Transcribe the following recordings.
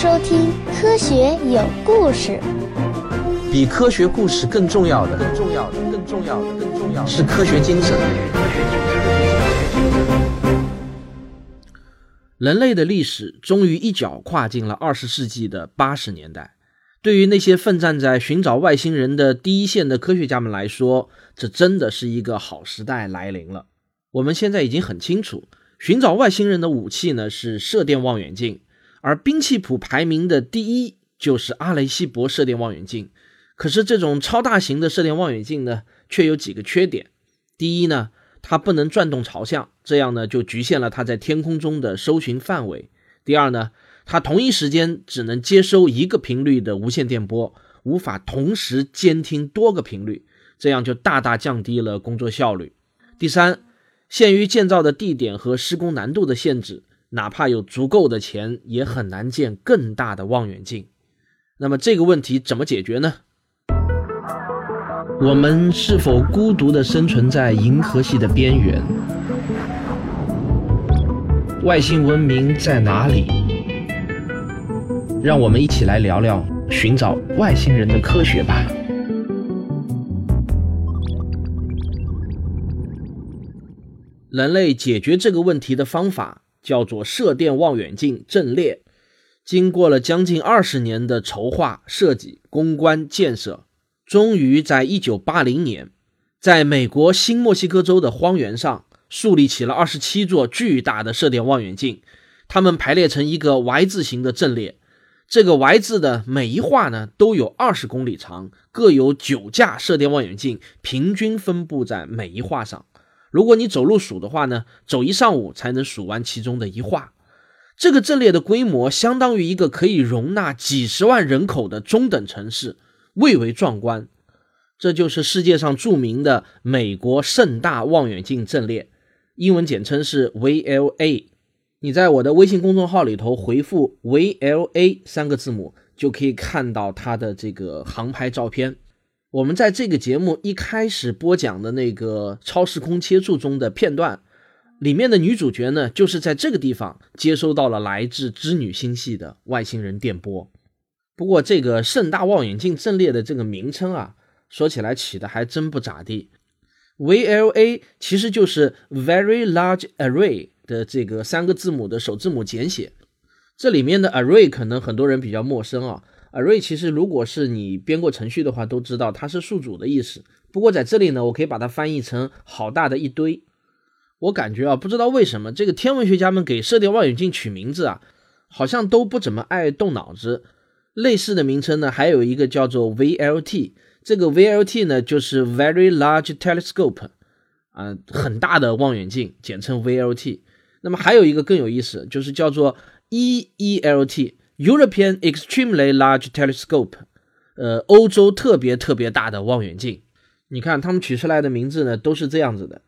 收听《科学有故事》。比科学故事更重要的，更重要的，更重要的，更重要的是科学精神。人类的历史终于一脚跨进了二十世纪的八十年代。对于那些奋战在寻找外星人的第一线的科学家们来说，这真的是一个好时代来临了。我们现在已经很清楚，寻找外星人的武器呢是射电望远镜。而兵器谱排名的第一就是阿雷西博射电望远镜，可是这种超大型的射电望远镜呢，却有几个缺点。第一呢，它不能转动朝向，这样呢就局限了它在天空中的搜寻范围。第二呢，它同一时间只能接收一个频率的无线电波，无法同时监听多个频率，这样就大大降低了工作效率。第三，限于建造的地点和施工难度的限制。哪怕有足够的钱，也很难建更大的望远镜。那么这个问题怎么解决呢？我们是否孤独地生存在银河系的边缘？外星文明在哪里？让我们一起来聊聊寻找外星人的科学吧。人类解决这个问题的方法。叫做射电望远镜阵列，经过了将近二十年的筹划、设计、攻关、建设，终于在一九八零年，在美国新墨西哥州的荒原上树立起了二十七座巨大的射电望远镜，它们排列成一个 Y 字形的阵列。这个 Y 字的每一画呢，都有二十公里长，各有九架射电望远镜，平均分布在每一画上。如果你走路数的话呢，走一上午才能数完其中的一画。这个阵列的规模相当于一个可以容纳几十万人口的中等城市，蔚为壮观。这就是世界上著名的美国盛大望远镜阵列，英文简称是 VLA。你在我的微信公众号里头回复 VLA 三个字母，就可以看到它的这个航拍照片。我们在这个节目一开始播讲的那个超时空切柱中的片段，里面的女主角呢，就是在这个地方接收到了来自织女星系的外星人电波。不过，这个盛大望远镜阵列的这个名称啊，说起来起的还真不咋地。VLA 其实就是 Very Large Array 的这个三个字母的首字母简写。这里面的 Array 可能很多人比较陌生啊。Array 其实如果是你编过程序的话，都知道它是数组的意思。不过在这里呢，我可以把它翻译成好大的一堆。我感觉啊，不知道为什么这个天文学家们给射电望远镜取名字啊，好像都不怎么爱动脑子。类似的名称呢，还有一个叫做 VLT，这个 VLT 呢就是 Very Large Telescope，啊，很大的望远镜，简称 VLT。那么还有一个更有意思，就是叫做 EELT。European Extremely Large Telescope，呃，欧洲特别特别大的望远镜。你看，他们取出来的名字呢，都是这样子的。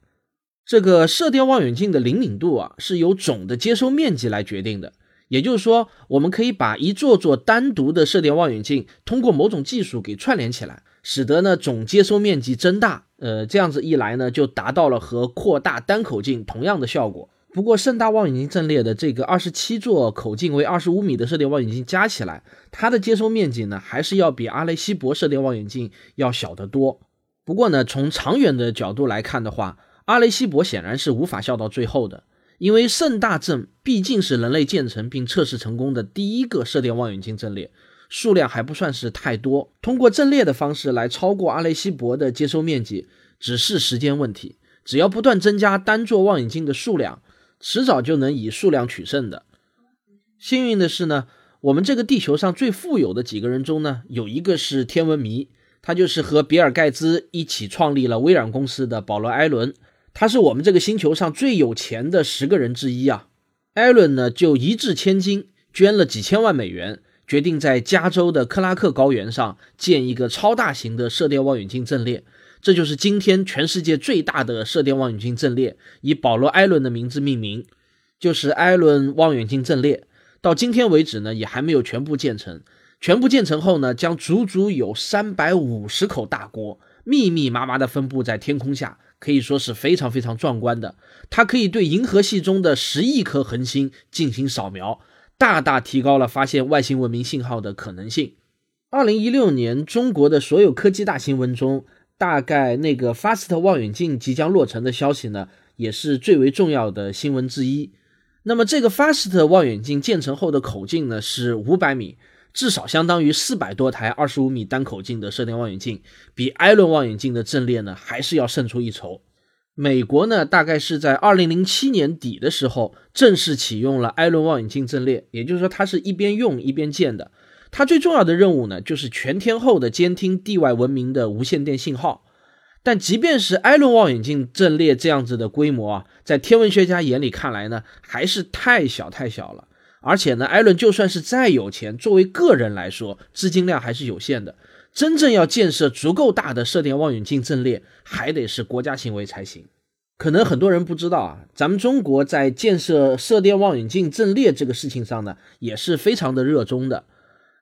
这个射电望远镜的灵敏度啊，是由总的接收面积来决定的。也就是说，我们可以把一座座单独的射电望远镜通过某种技术给串联起来，使得呢总接收面积增大。呃，这样子一来呢，就达到了和扩大单口径同样的效果。不过，盛大望远镜阵列的这个二十七座口径为二十五米的射电望远镜加起来，它的接收面积呢，还是要比阿雷西博射电望远镜要小得多。不过呢，从长远的角度来看的话，阿雷西博显然是无法笑到最后的，因为盛大阵毕竟是人类建成并测试成功的第一个射电望远镜阵列，数量还不算是太多。通过阵列的方式来超过阿雷西博的接收面积，只是时间问题。只要不断增加单座望远镜的数量。迟早就能以数量取胜的。幸运的是呢，我们这个地球上最富有的几个人中呢，有一个是天文迷，他就是和比尔盖茨一起创立了微软公司的保罗艾伦，他是我们这个星球上最有钱的十个人之一啊。艾伦呢就一掷千金，捐了几千万美元，决定在加州的克拉克高原上建一个超大型的射电望远镜阵列。这就是今天全世界最大的射电望远镜阵列，以保罗·艾伦的名字命名，就是艾伦望远镜阵列。到今天为止呢，也还没有全部建成。全部建成后呢，将足足有三百五十口大锅，密密麻麻地分布在天空下，可以说是非常非常壮观的。它可以对银河系中的十亿颗恒星进行扫描，大大提高了发现外星文明信号的可能性。二零一六年，中国的所有科技大新闻中，大概那个 FAST 望远镜即将落成的消息呢，也是最为重要的新闻之一。那么，这个 FAST 望远镜建成后的口径呢是五百米，至少相当于四百多台二十五米单口径的射电望远镜，比艾伦望远镜的阵列呢还是要胜出一筹。美国呢，大概是在二零零七年底的时候正式启用了艾伦望远镜阵列，也就是说，它是一边用一边建的。它最重要的任务呢，就是全天候的监听地外文明的无线电信号。但即便是艾伦望远镜阵列这样子的规模啊，在天文学家眼里看来呢，还是太小太小了。而且呢，艾伦就算是再有钱，作为个人来说，资金量还是有限的。真正要建设足够大的射电望远镜阵列，还得是国家行为才行。可能很多人不知道啊，咱们中国在建设射电望远镜阵列这个事情上呢，也是非常的热衷的。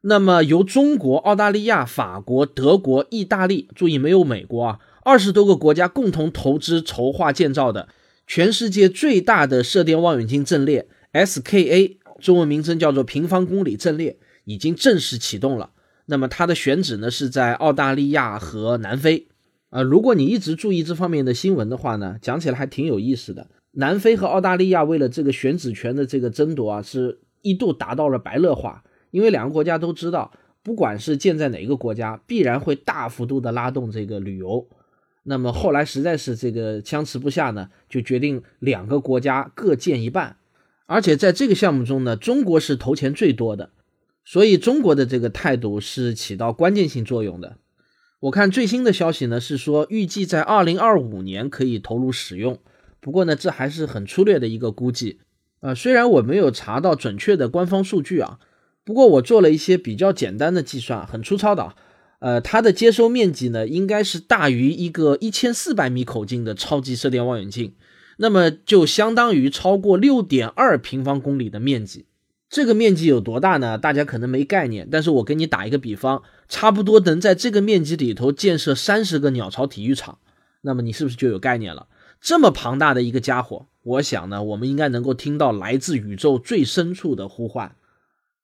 那么，由中国、澳大利亚、法国、德国、意大利，注意没有美国啊，二十多个国家共同投资筹划建造的全世界最大的射电望远镜阵列 SKA，中文名称叫做平方公里阵列，已经正式启动了。那么它的选址呢是在澳大利亚和南非。呃，如果你一直注意这方面的新闻的话呢，讲起来还挺有意思的。南非和澳大利亚为了这个选址权的这个争夺啊，是一度达到了白热化。因为两个国家都知道，不管是建在哪个国家，必然会大幅度的拉动这个旅游。那么后来实在是这个僵持不下呢，就决定两个国家各建一半。而且在这个项目中呢，中国是投钱最多的，所以中国的这个态度是起到关键性作用的。我看最新的消息呢，是说预计在二零二五年可以投入使用。不过呢，这还是很粗略的一个估计。呃，虽然我没有查到准确的官方数据啊。不过我做了一些比较简单的计算，很粗糙的，呃，它的接收面积呢，应该是大于一个一千四百米口径的超级射电望远镜，那么就相当于超过六点二平方公里的面积。这个面积有多大呢？大家可能没概念，但是我给你打一个比方，差不多能在这个面积里头建设三十个鸟巢体育场，那么你是不是就有概念了？这么庞大的一个家伙，我想呢，我们应该能够听到来自宇宙最深处的呼唤。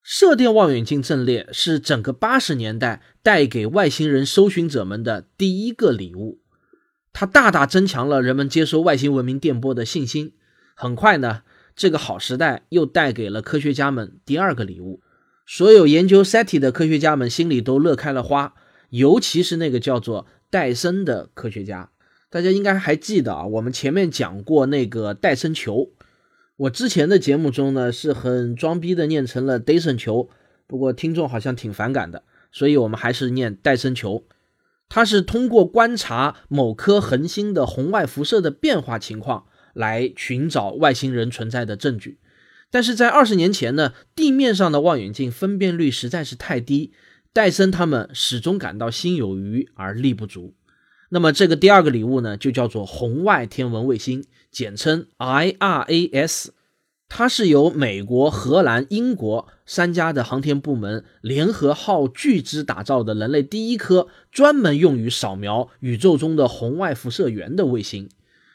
射电望远镜阵列是整个八十年代带给外星人搜寻者们的第一个礼物，它大大增强了人们接收外星文明电波的信心。很快呢，这个好时代又带给了科学家们第二个礼物。所有研究 SETI 的科学家们心里都乐开了花，尤其是那个叫做戴森的科学家。大家应该还记得啊，我们前面讲过那个戴森球。我之前的节目中呢，是很装逼的念成了戴森球，不过听众好像挺反感的，所以我们还是念戴森球。它是通过观察某颗恒星的红外辐射的变化情况来寻找外星人存在的证据。但是在二十年前呢，地面上的望远镜分辨率实在是太低，戴森他们始终感到心有余而力不足。那么这个第二个礼物呢，就叫做红外天文卫星，简称 IRAS。它是由美国、荷兰、英国三家的航天部门联合耗巨资打造的人类第一颗专门用于扫描宇宙中的红外辐射源的卫星。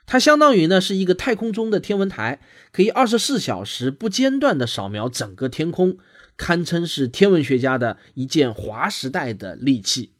它相当于呢是一个太空中的天文台，可以二十四小时不间断地扫描整个天空，堪称是天文学家的一件划时代的利器。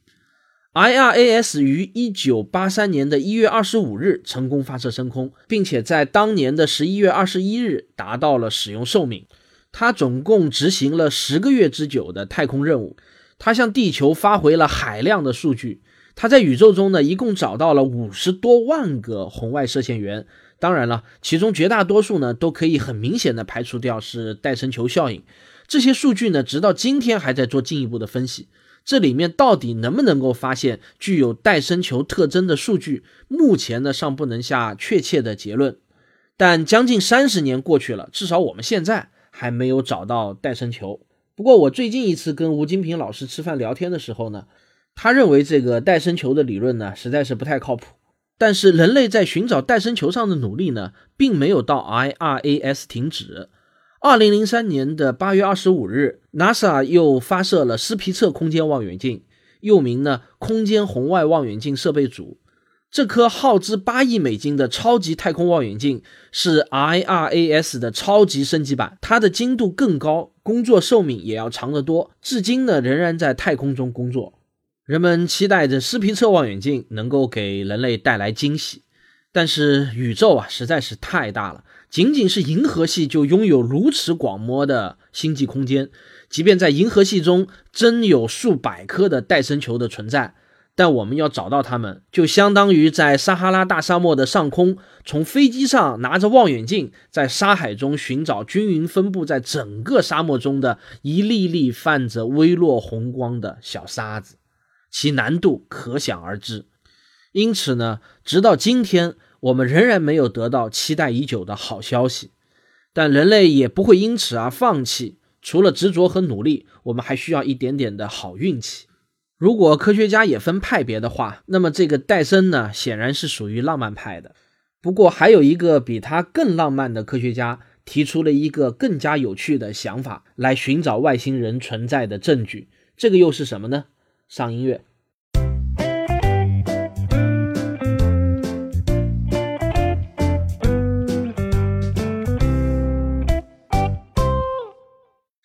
IRAS 于一九八三年的一月二十五日成功发射升空，并且在当年的十一月二十一日达到了使用寿命。它总共执行了十个月之久的太空任务。它向地球发回了海量的数据。它在宇宙中呢，一共找到了五十多万个红外射线源。当然了，其中绝大多数呢，都可以很明显的排除掉是戴森球效应。这些数据呢，直到今天还在做进一步的分析。这里面到底能不能够发现具有戴森球特征的数据？目前呢尚不能下确切的结论。但将近三十年过去了，至少我们现在还没有找到戴森球。不过我最近一次跟吴金平老师吃饭聊天的时候呢，他认为这个戴森球的理论呢实在是不太靠谱。但是人类在寻找戴森球上的努力呢，并没有到 IRAS 停止。二零零三年的八月二十五日，NASA 又发射了斯皮策空间望远镜，又名呢空间红外望远镜设备组。这颗耗资八亿美金的超级太空望远镜是 IRAS 的超级升级版，它的精度更高，工作寿命也要长得多，至今呢仍然在太空中工作。人们期待着斯皮策望远镜能够给人类带来惊喜，但是宇宙啊实在是太大了，仅仅是银河系就拥有如此广袤的星际空间，即便在银河系中真有数百颗的戴森球的存在。但我们要找到它们，就相当于在撒哈拉大沙漠的上空，从飞机上拿着望远镜，在沙海中寻找均匀分布在整个沙漠中的一粒粒泛着微弱红光的小沙子，其难度可想而知。因此呢，直到今天，我们仍然没有得到期待已久的好消息。但人类也不会因此而放弃，除了执着和努力，我们还需要一点点的好运气。如果科学家也分派别的话，那么这个戴森呢，显然是属于浪漫派的。不过还有一个比他更浪漫的科学家，提出了一个更加有趣的想法，来寻找外星人存在的证据。这个又是什么呢？上音乐。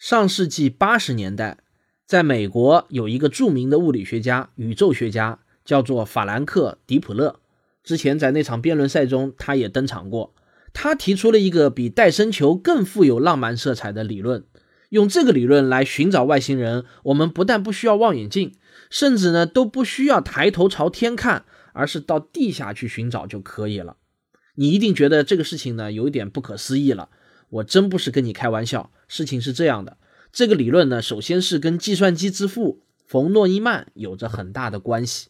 上世纪八十年代。在美国有一个著名的物理学家、宇宙学家，叫做法兰克·迪普勒。之前在那场辩论赛中，他也登场过。他提出了一个比戴森球更富有浪漫色彩的理论。用这个理论来寻找外星人，我们不但不需要望远镜，甚至呢都不需要抬头朝天看，而是到地下去寻找就可以了。你一定觉得这个事情呢有一点不可思议了。我真不是跟你开玩笑，事情是这样的。这个理论呢，首先是跟计算机之父冯诺依曼有着很大的关系。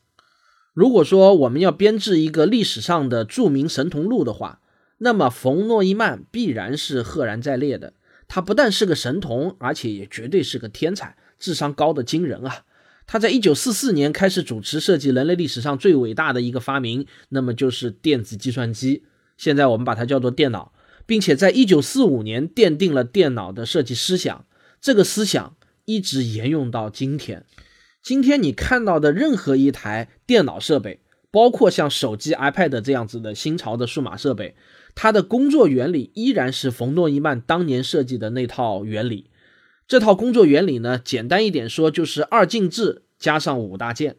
如果说我们要编制一个历史上的著名神童录的话，那么冯诺依曼必然是赫然在列的。他不但是个神童，而且也绝对是个天才，智商高的惊人啊！他在一九四四年开始主持设计人类历史上最伟大的一个发明，那么就是电子计算机。现在我们把它叫做电脑，并且在一九四五年奠定了电脑的设计思想。这个思想一直沿用到今天。今天你看到的任何一台电脑设备，包括像手机、iPad 这样子的新潮的数码设备，它的工作原理依然是冯诺依曼当年设计的那套原理。这套工作原理呢，简单一点说就是二进制加上五大件。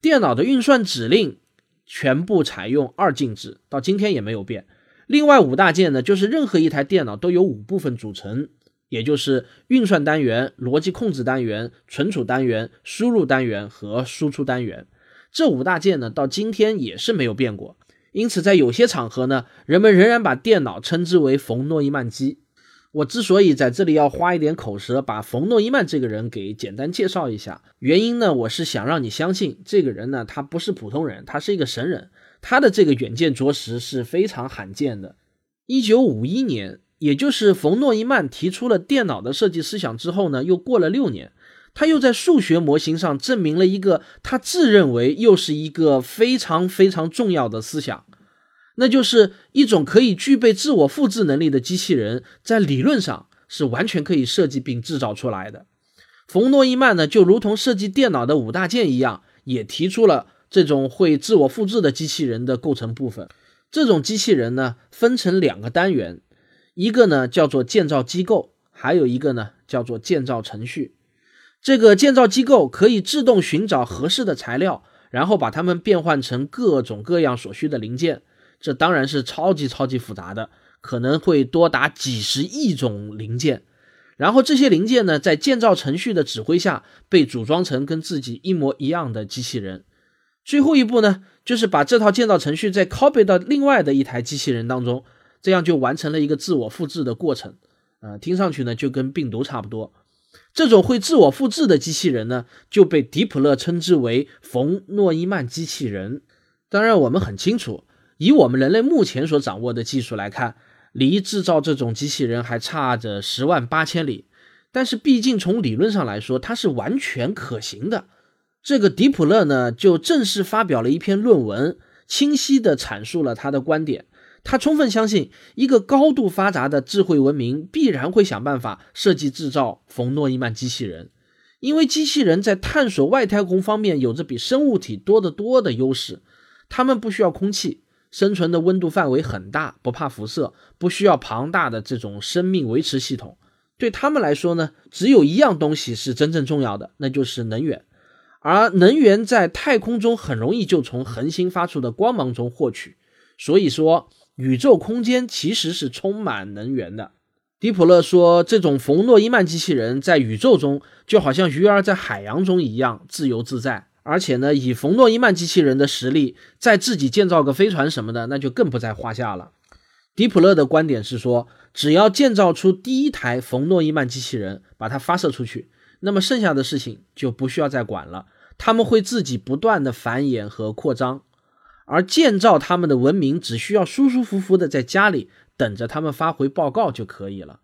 电脑的运算指令全部采用二进制，到今天也没有变。另外五大件呢，就是任何一台电脑都由五部分组成。也就是运算单元、逻辑控制单元、存储单元、输入单元和输出单元这五大件呢，到今天也是没有变过。因此，在有些场合呢，人们仍然把电脑称之为冯诺依曼机。我之所以在这里要花一点口舌，把冯诺依曼这个人给简单介绍一下，原因呢，我是想让你相信，这个人呢，他不是普通人，他是一个神人，他的这个远见着实是非常罕见的。一九五一年。也就是冯诺依曼提出了电脑的设计思想之后呢，又过了六年，他又在数学模型上证明了一个他自认为又是一个非常非常重要的思想，那就是一种可以具备自我复制能力的机器人，在理论上是完全可以设计并制造出来的。冯诺依曼呢，就如同设计电脑的五大件一样，也提出了这种会自我复制的机器人的构成部分。这种机器人呢，分成两个单元。一个呢叫做建造机构，还有一个呢叫做建造程序。这个建造机构可以自动寻找合适的材料，然后把它们变换成各种各样所需的零件。这当然是超级超级复杂的，可能会多达几十亿种零件。然后这些零件呢，在建造程序的指挥下，被组装成跟自己一模一样的机器人。最后一步呢，就是把这套建造程序再 copy 到另外的一台机器人当中。这样就完成了一个自我复制的过程，呃，听上去呢就跟病毒差不多。这种会自我复制的机器人呢，就被迪普勒称之为冯诺依曼机器人。当然，我们很清楚，以我们人类目前所掌握的技术来看，离制造这种机器人还差着十万八千里。但是，毕竟从理论上来说，它是完全可行的。这个迪普勒呢，就正式发表了一篇论文，清晰地阐述了他的观点。他充分相信，一个高度发达的智慧文明必然会想办法设计制造冯诺依曼机器人，因为机器人在探索外太空方面有着比生物体多得多的优势。它们不需要空气，生存的温度范围很大，不怕辐射，不需要庞大的这种生命维持系统。对他们来说呢，只有一样东西是真正重要的，那就是能源。而能源在太空中很容易就从恒星发出的光芒中获取，所以说宇宙空间其实是充满能源的。迪普勒说，这种冯诺依曼机器人在宇宙中就好像鱼儿在海洋中一样自由自在，而且呢，以冯诺依曼机器人的实力，再自己建造个飞船什么的，那就更不在话下了。迪普勒的观点是说，只要建造出第一台冯诺依曼机器人，把它发射出去，那么剩下的事情就不需要再管了。他们会自己不断的繁衍和扩张，而建造他们的文明只需要舒舒服服的在家里等着他们发回报告就可以了。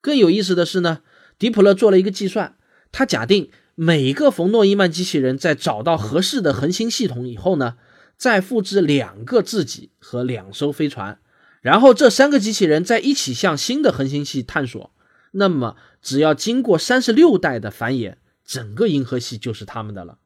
更有意思的是呢，迪普勒做了一个计算，他假定每一个冯诺依曼机器人在找到合适的恒星系统以后呢，再复制两个自己和两艘飞船，然后这三个机器人在一起向新的恒星系探索。那么只要经过三十六代的繁衍，整个银河系就是他们的了。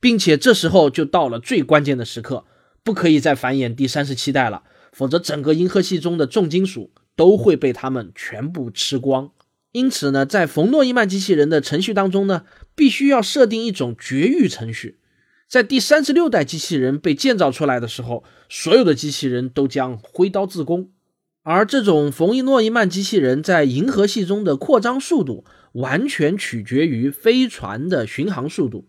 并且这时候就到了最关键的时刻，不可以再繁衍第三十七代了，否则整个银河系中的重金属都会被他们全部吃光。因此呢，在冯诺依曼机器人的程序当中呢，必须要设定一种绝育程序，在第三十六代机器人被建造出来的时候，所有的机器人都将挥刀自宫。而这种冯诺依曼机器人在银河系中的扩张速度，完全取决于飞船的巡航速度。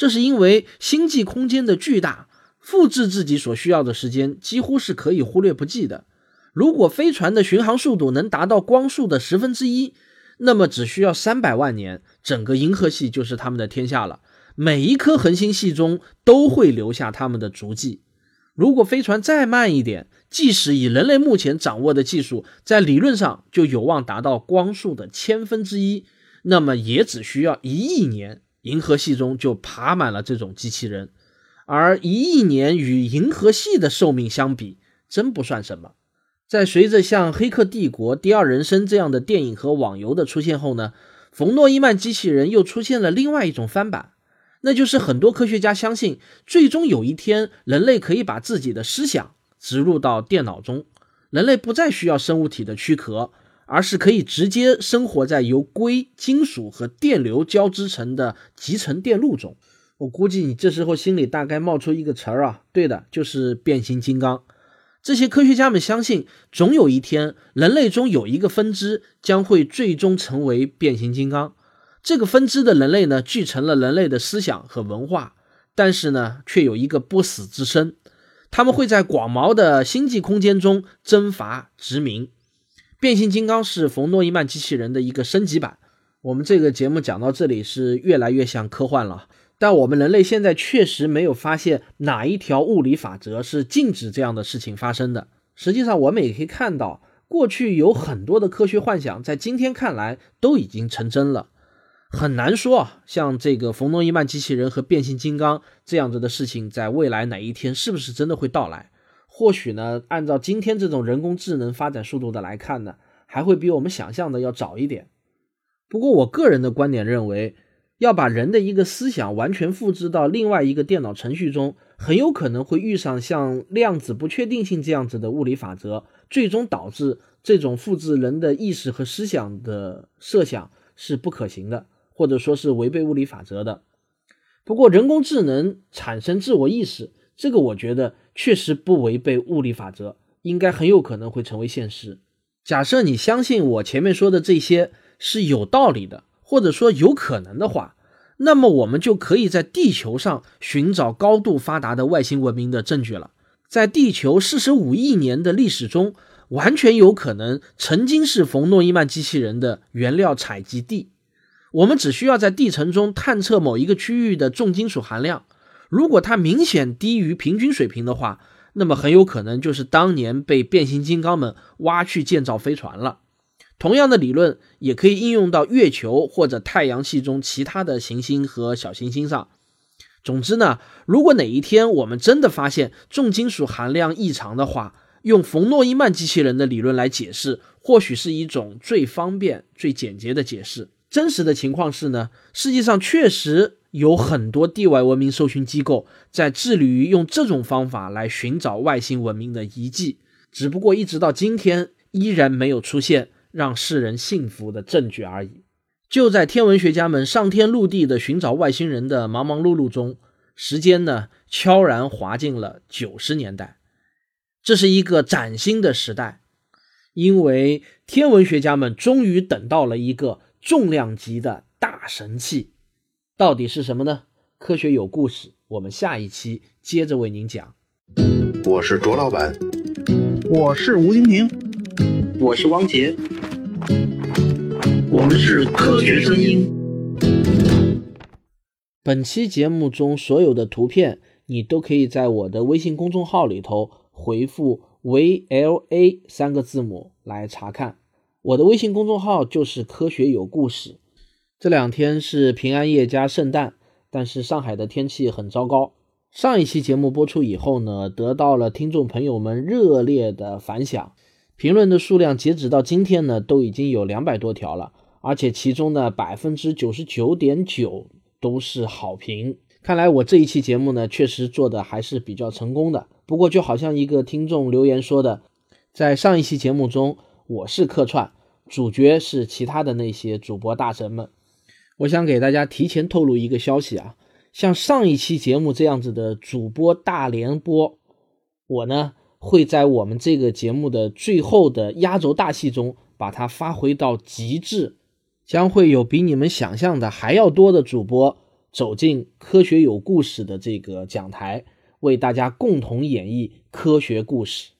这是因为星际空间的巨大，复制自己所需要的时间几乎是可以忽略不计的。如果飞船的巡航速度能达到光速的十分之一，那么只需要三百万年，整个银河系就是他们的天下了。每一颗恒星系中都会留下他们的足迹。如果飞船再慢一点，即使以人类目前掌握的技术，在理论上就有望达到光速的千分之一，那么也只需要一亿年。银河系中就爬满了这种机器人，而一亿年与银河系的寿命相比，真不算什么。在随着像《黑客帝国》《第二人生》这样的电影和网游的出现后呢，冯诺依曼机器人又出现了另外一种翻版，那就是很多科学家相信，最终有一天人类可以把自己的思想植入到电脑中，人类不再需要生物体的躯壳。而是可以直接生活在由硅、金属和电流交织成的集成电路中。我估计你这时候心里大概冒出一个词儿啊，对的，就是变形金刚。这些科学家们相信，总有一天人类中有一个分支将会最终成为变形金刚。这个分支的人类呢，继承了人类的思想和文化，但是呢，却有一个不死之身。他们会在广袤的星际空间中征伐殖民。变形金刚是冯诺依曼机器人的一个升级版。我们这个节目讲到这里是越来越像科幻了，但我们人类现在确实没有发现哪一条物理法则是禁止这样的事情发生的。实际上，我们也可以看到，过去有很多的科学幻想，在今天看来都已经成真了。很难说啊，像这个冯诺依曼机器人和变形金刚这样子的事情，在未来哪一天是不是真的会到来？或许呢，按照今天这种人工智能发展速度的来看呢，还会比我们想象的要早一点。不过我个人的观点认为，要把人的一个思想完全复制到另外一个电脑程序中，很有可能会遇上像量子不确定性这样子的物理法则，最终导致这种复制人的意识和思想的设想是不可行的，或者说是违背物理法则的。不过人工智能产生自我意识。这个我觉得确实不违背物理法则，应该很有可能会成为现实。假设你相信我前面说的这些是有道理的，或者说有可能的话，那么我们就可以在地球上寻找高度发达的外星文明的证据了。在地球四十五亿年的历史中，完全有可能曾经是冯诺依曼机器人的原料采集地。我们只需要在地层中探测某一个区域的重金属含量。如果它明显低于平均水平的话，那么很有可能就是当年被变形金刚们挖去建造飞船了。同样的理论也可以应用到月球或者太阳系中其他的行星和小行星上。总之呢，如果哪一天我们真的发现重金属含量异常的话，用冯诺依曼机器人的理论来解释，或许是一种最方便、最简洁的解释。真实的情况是呢，世界上确实。有很多地外文明搜寻机构在致力于用这种方法来寻找外星文明的遗迹，只不过一直到今天依然没有出现让世人信服的证据而已。就在天文学家们上天入地的寻找外星人的忙忙碌碌中，时间呢悄然滑进了九十年代。这是一个崭新的时代，因为天文学家们终于等到了一个重量级的大神器。到底是什么呢？科学有故事，我们下一期接着为您讲。我是卓老板，我是吴京平，我是汪杰，我们是科学声音。本期节目中所有的图片，你都可以在我的微信公众号里头回复 “VLA” 三个字母来查看。我的微信公众号就是“科学有故事”。这两天是平安夜加圣诞，但是上海的天气很糟糕。上一期节目播出以后呢，得到了听众朋友们热烈的反响，评论的数量截止到今天呢，都已经有两百多条了，而且其中呢，百分之九十九点九都是好评。看来我这一期节目呢，确实做的还是比较成功的。不过就好像一个听众留言说的，在上一期节目中，我是客串，主角是其他的那些主播大神们。我想给大家提前透露一个消息啊。像上一期节目这样子的主播大联播，我呢会在我们这个节目的最后的压轴大戏中把它发挥到极致，将会有比你们想象的还要多的主播走进科学有故事的这个讲台，为大家共同演绎科学故事。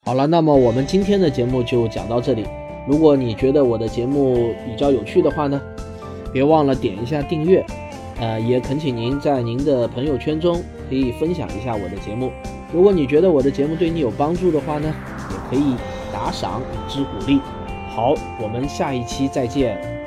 好了，那么我们今天的节目就讲到这里。如果你觉得我的节目比较有趣的话呢，别忘了点一下订阅。呃，也恳请您在您的朋友圈中可以分享一下我的节目。如果你觉得我的节目对你有帮助的话呢，也可以打赏以资鼓励。好，我们下一期再见。